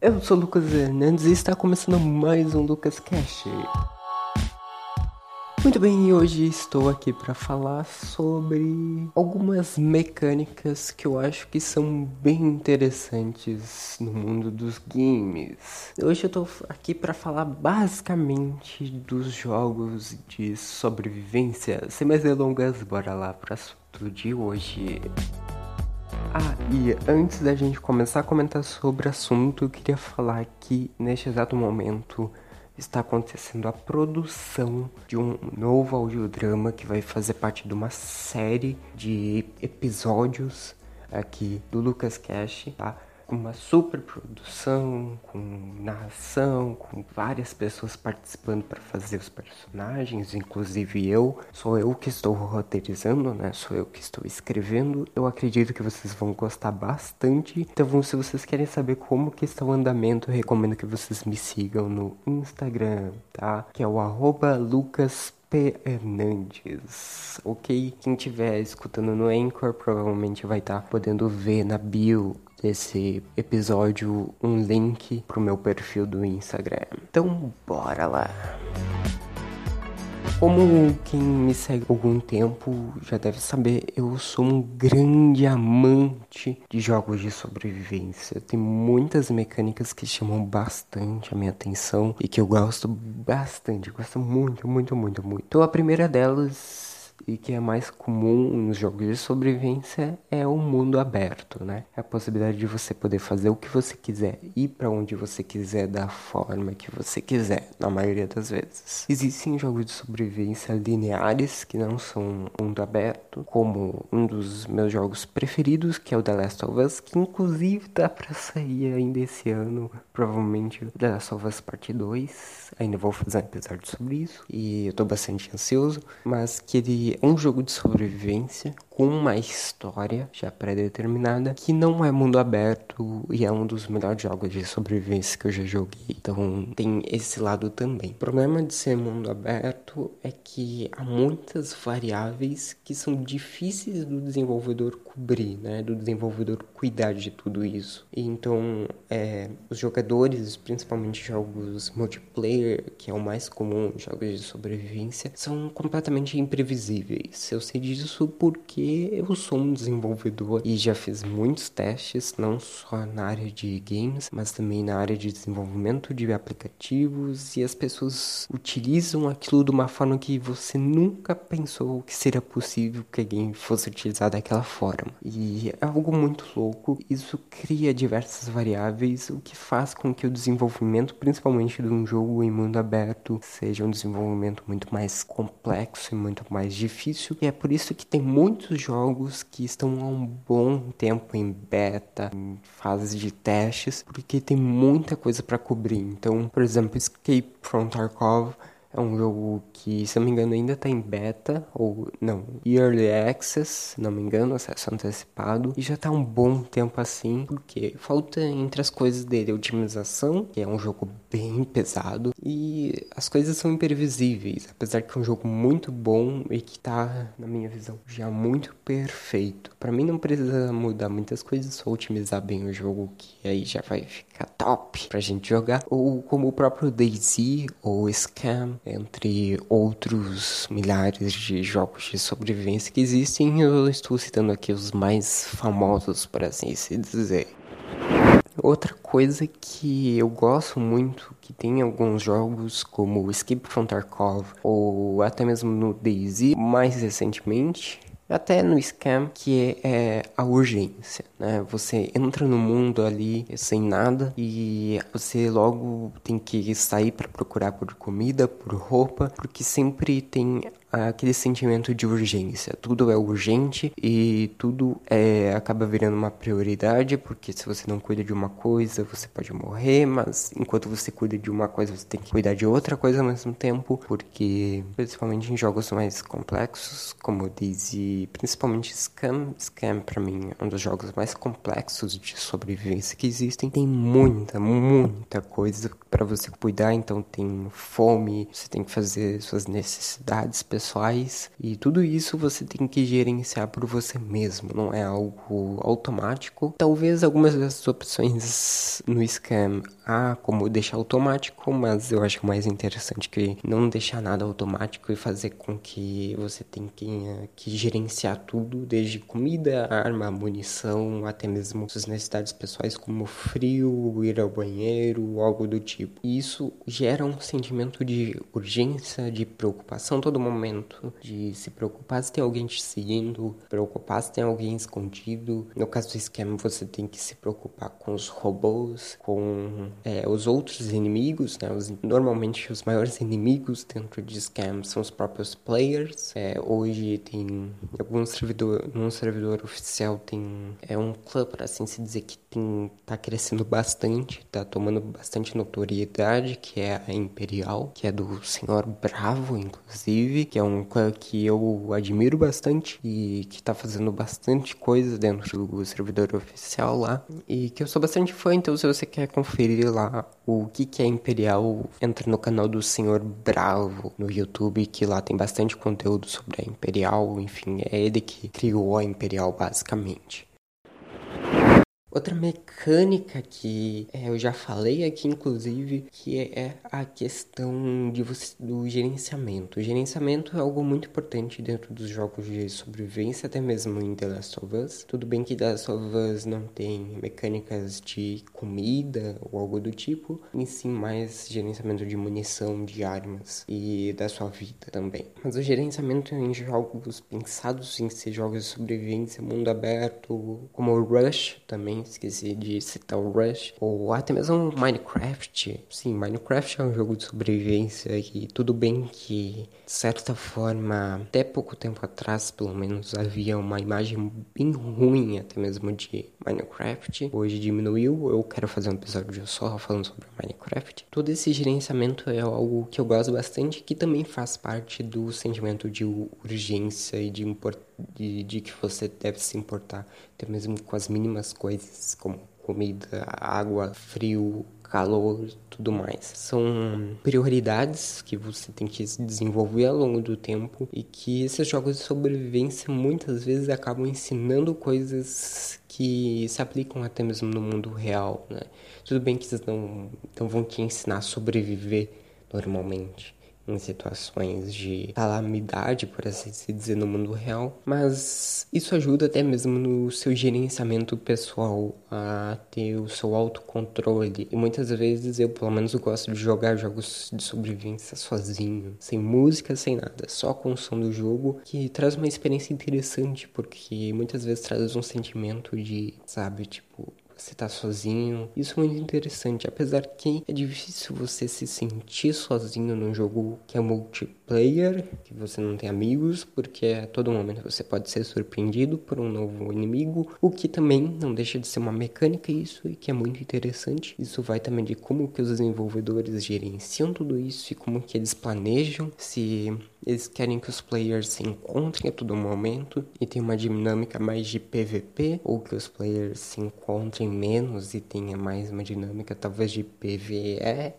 Eu sou Lucas Hernandes e está começando mais um Lucas Cash. Muito bem, hoje estou aqui para falar sobre algumas mecânicas que eu acho que são bem interessantes no mundo dos games. Hoje eu estou aqui para falar basicamente dos jogos de sobrevivência. Sem mais delongas, bora lá para assunto de hoje. Ah, e antes da gente começar a comentar sobre o assunto, eu queria falar que neste exato momento está acontecendo a produção de um novo audiodrama que vai fazer parte de uma série de episódios aqui do Lucas Cash, tá? Com uma super produção, com narração, com várias pessoas participando para fazer os personagens, inclusive eu. Sou eu que estou roteirizando, né? Sou eu que estou escrevendo. Eu acredito que vocês vão gostar bastante. Então, se vocês querem saber como que está o andamento, recomendo que vocês me sigam no Instagram, tá? Que é o arroba Lucas P. Hernandes, ok? Quem estiver escutando no Anchor provavelmente vai estar tá podendo ver na bio desse episódio um link pro meu perfil do Instagram. Então, bora lá! Como quem me segue há algum tempo já deve saber, eu sou um grande amante de jogos de sobrevivência. Tem muitas mecânicas que chamam bastante a minha atenção e que eu gosto bastante, gosto muito, muito, muito, muito. Então a primeira delas e que é mais comum nos jogos de sobrevivência é o mundo aberto, né? É a possibilidade de você poder fazer o que você quiser, ir para onde você quiser, da forma que você quiser, na maioria das vezes. Existem jogos de sobrevivência lineares que não são mundo aberto, como um dos meus jogos preferidos, que é o The Last of Us, que inclusive tá para sair ainda esse ano, provavelmente The Last of Us Parte 2. Ainda vou fazer um episódio sobre isso e eu tô bastante ansioso, mas que ele é um jogo de sobrevivência com uma história já pré-determinada que não é mundo aberto e é um dos melhores jogos de sobrevivência que eu já joguei. Então tem esse lado também. O problema de ser mundo aberto é que há muitas variáveis que são difíceis do desenvolvedor cobrir, né? Do desenvolvedor cuidar de tudo isso. E então é, os jogadores, principalmente jogos multiplayer, que é o mais comum, jogos de sobrevivência, são completamente imprevisíveis. Eu sei disso porque eu sou um desenvolvedor e já fiz muitos testes, não só na área de games, mas também na área de desenvolvimento de aplicativos e as pessoas utilizam aquilo de uma forma que você nunca pensou que seria possível que alguém fosse utilizar daquela forma. E é algo muito louco, isso cria diversas variáveis, o que faz com que o desenvolvimento, principalmente de um jogo em mundo aberto, seja um desenvolvimento muito mais complexo e muito mais difícil. E é por isso que tem muitos jogos que estão há um bom tempo em beta, em fases de testes, porque tem muita coisa para cobrir. Então, por exemplo, Escape from Tarkov é um jogo que, se não me engano, ainda está em beta, ou não, Early Access, se não me engano, acesso antecipado, e já está um bom tempo assim, porque falta entre as coisas dele otimização, que é um jogo bem pesado, e as coisas são imprevisíveis, apesar que é um jogo muito bom e que está, na minha visão, já muito perfeito. Para mim não precisa mudar muitas coisas, só otimizar bem o jogo, que aí já vai ficar top pra gente jogar, ou como o próprio DayZ ou Scam, entre outros milhares de jogos de sobrevivência que existem, eu estou citando aqui os mais famosos, por assim se dizer. Outra coisa que eu gosto muito, que tem alguns jogos como Escape from Tarkov ou até mesmo no DayZ, mais recentemente, até no scam, que é a urgência, né? Você entra no mundo ali sem nada e você logo tem que sair para procurar por comida, por roupa, porque sempre tem aquele sentimento de urgência. Tudo é urgente e tudo é, acaba virando uma prioridade, porque se você não cuida de uma coisa, você pode morrer, mas enquanto você cuida de uma coisa, você tem que cuidar de outra coisa ao mesmo tempo, porque principalmente em jogos mais complexos, como disse, principalmente Scam, Scam para mim é um dos jogos mais complexos de sobrevivência que existem. Tem muita, muita coisa para você cuidar, então tem fome, você tem que fazer suas necessidades pessoais pessoais e tudo isso você tem que gerenciar por você mesmo, não é algo automático. Talvez algumas das opções no Scam há como deixar automático, mas eu acho mais interessante que não deixar nada automático e fazer com que você tenha que gerenciar tudo, desde comida, arma, munição, até mesmo suas necessidades pessoais como frio, ir ao banheiro, algo do tipo. E isso gera um sentimento de urgência, de preocupação todo momento, de se preocupar se tem alguém te seguindo, preocupar se tem alguém escondido. No caso do esquema, você tem que se preocupar com os robôs, com é, os outros inimigos, né? Os, normalmente os maiores inimigos dentro de scam são os próprios players. É, hoje tem alguns servidor, num servidor oficial tem é um clã, para assim se dizer, que tem tá crescendo bastante, tá tomando bastante notoriedade, que é a Imperial, que é do Senhor Bravo, inclusive, que é um clã que eu admiro bastante e que tá fazendo bastante coisa dentro do servidor oficial lá e que eu sou bastante fã, então se você quer conferir lá o que que é Imperial, entra no canal do Senhor Bravo no YouTube, que lá tem bastante conteúdo sobre a Imperial, enfim, é ele que criou a Imperial basicamente. Outra mecânica que é, eu já falei aqui, inclusive, que é a questão de você, do gerenciamento. O gerenciamento é algo muito importante dentro dos jogos de sobrevivência, até mesmo em The Last of Us. Tudo bem que The Last of Us não tem mecânicas de comida ou algo do tipo, em sim mais gerenciamento de munição, de armas e da sua vida também. Mas o gerenciamento em jogos pensados em ser jogos de sobrevivência, mundo aberto, como o Rush também esqueci de citar o Rush, ou até mesmo Minecraft. Sim, Minecraft é um jogo de sobrevivência e tudo bem que, de certa forma, até pouco tempo atrás, pelo menos, havia uma imagem bem ruim até mesmo de Minecraft. Hoje diminuiu, eu quero fazer um episódio só falando sobre Minecraft. Todo esse gerenciamento é algo que eu gosto bastante, que também faz parte do sentimento de urgência e de, de, de que você deve se importar, até mesmo com as mínimas coisas, como comida, água, frio, calor, tudo mais. São prioridades que você tem que desenvolver ao longo do tempo e que esses jogos de sobrevivência muitas vezes acabam ensinando coisas que se aplicam até mesmo no mundo real, né? Tudo bem que eles não, não vão te ensinar a sobreviver normalmente, em situações de calamidade, por assim se dizer, no mundo real, mas isso ajuda até mesmo no seu gerenciamento pessoal, a ter o seu autocontrole. E muitas vezes eu, pelo menos, gosto de jogar jogos de sobrevivência sozinho, sem música, sem nada, só com o som do jogo, que traz uma experiência interessante, porque muitas vezes traz um sentimento de, sabe, tipo, você tá sozinho. Isso é muito interessante, apesar que é difícil você se sentir sozinho num jogo que é multiplayer, que você não tem amigos, porque a todo momento você pode ser surpreendido por um novo inimigo, o que também não deixa de ser uma mecânica isso e que é muito interessante. Isso vai também de como que os desenvolvedores gerenciam tudo isso e como que eles planejam se eles querem que os players se encontrem a todo momento e tem uma dinâmica mais de PVP, ou que os players se encontrem menos e tenha mais uma dinâmica talvez de PVE.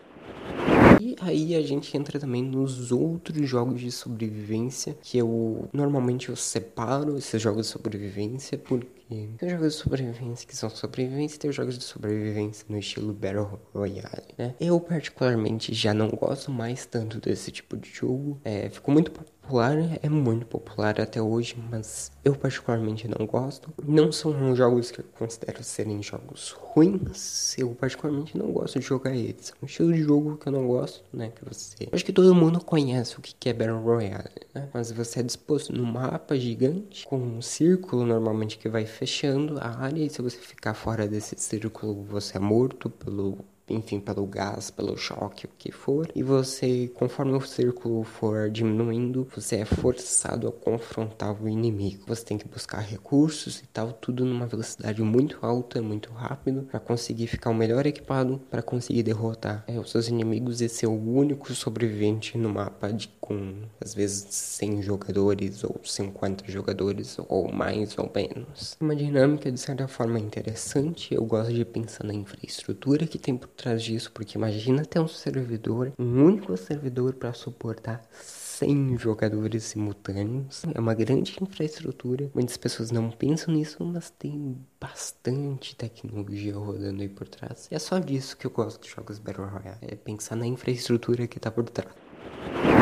E aí a gente entra também nos outros jogos de sobrevivência, que eu normalmente eu separo esses jogos de sobrevivência porque tem jogos de sobrevivência que são sobrevivência e tem jogos de sobrevivência no estilo Battle Royale, né? Eu particularmente já não gosto mais tanto desse tipo de jogo. É, ficou muito popular, é muito popular até hoje, mas eu particularmente não gosto. Não são jogos que eu considero serem jogos ruins, eu particularmente não gosto de jogar eles. É um estilo de jogo que eu não gosto, né? Que você. Acho que todo mundo conhece o que é Battle Royale, né? Mas você é disposto num mapa gigante, com um círculo normalmente que vai fechando a área, e se você ficar fora desse círculo, você é morto pelo enfim, pelo gás, pelo choque, o que for. E você, conforme o círculo for diminuindo, você é forçado a confrontar o inimigo. Você tem que buscar recursos e tal, tudo numa velocidade muito alta, muito rápido, para conseguir ficar o melhor equipado, para conseguir derrotar é, os seus inimigos e ser o único sobrevivente no mapa de com às vezes 100 jogadores ou 50 jogadores ou mais ou menos. Uma dinâmica de certa forma interessante. Eu gosto de pensar na infraestrutura que tem por trás disso, porque imagina ter um servidor, um único servidor para suportar 100 jogadores simultâneos. É uma grande infraestrutura. Muitas pessoas não pensam nisso, mas tem bastante tecnologia rodando aí por trás. E é só disso que eu gosto de jogos Battle Royale. É pensar na infraestrutura que tá por trás.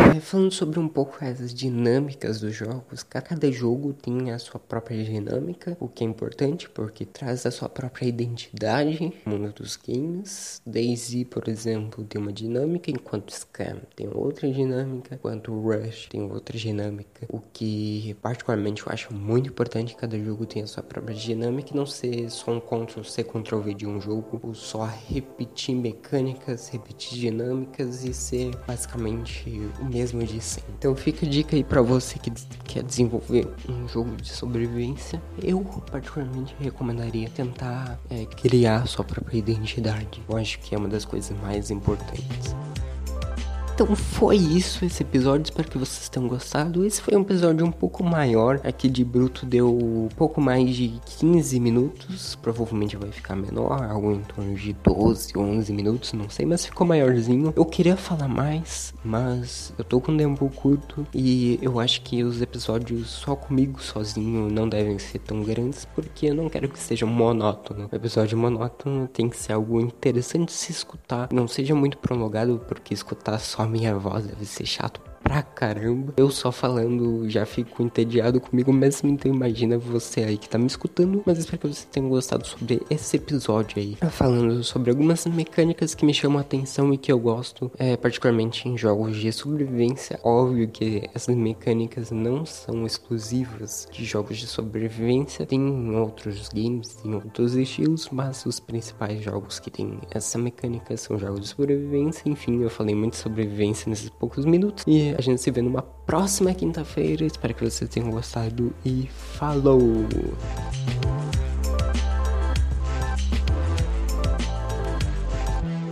É, falando sobre um pouco as dinâmicas dos jogos, cada jogo tem a sua própria dinâmica, o que é importante porque traz a sua própria identidade no mundo dos games. Daisy, por exemplo, tem uma dinâmica, enquanto Scam tem outra dinâmica, enquanto Rush tem outra dinâmica. O que particularmente eu acho muito importante, cada jogo tem a sua própria dinâmica e não ser só um Ctrl-C, Ctrl-V de um jogo, ou só repetir mecânicas, repetir dinâmicas e ser basicamente o mesmo sempre. Então fica a dica aí para você que quer desenvolver um jogo de sobrevivência. Eu particularmente recomendaria tentar é, criar sua própria identidade. Eu acho que é uma das coisas mais importantes. Então foi isso esse episódio, espero que vocês tenham gostado. Esse foi um episódio um pouco maior, aqui de bruto deu um pouco mais de 15 minutos, provavelmente vai ficar menor, algo em torno de 12, 11 minutos, não sei, mas ficou maiorzinho. Eu queria falar mais, mas eu tô com um tempo curto e eu acho que os episódios só comigo sozinho não devem ser tão grandes, porque eu não quero que seja monótono. O episódio monótono tem que ser algo interessante de se escutar, não seja muito prolongado, porque escutar só minha voz deve ser chato pra caramba. Eu só falando já fico entediado comigo mesmo, então imagina você aí que tá me escutando. Mas espero que você tenha gostado sobre esse episódio aí. Falando sobre algumas mecânicas que me chamam a atenção e que eu gosto, é, particularmente em jogos de sobrevivência. Óbvio que essas mecânicas não são exclusivas de jogos de sobrevivência, tem outros games, tem outros estilos, mas os principais jogos que tem essa mecânica são jogos de sobrevivência. Enfim, eu falei muito sobre sobrevivência nesses poucos minutos. E a gente se vê numa próxima quinta-feira. Espero que vocês tenham gostado e falou!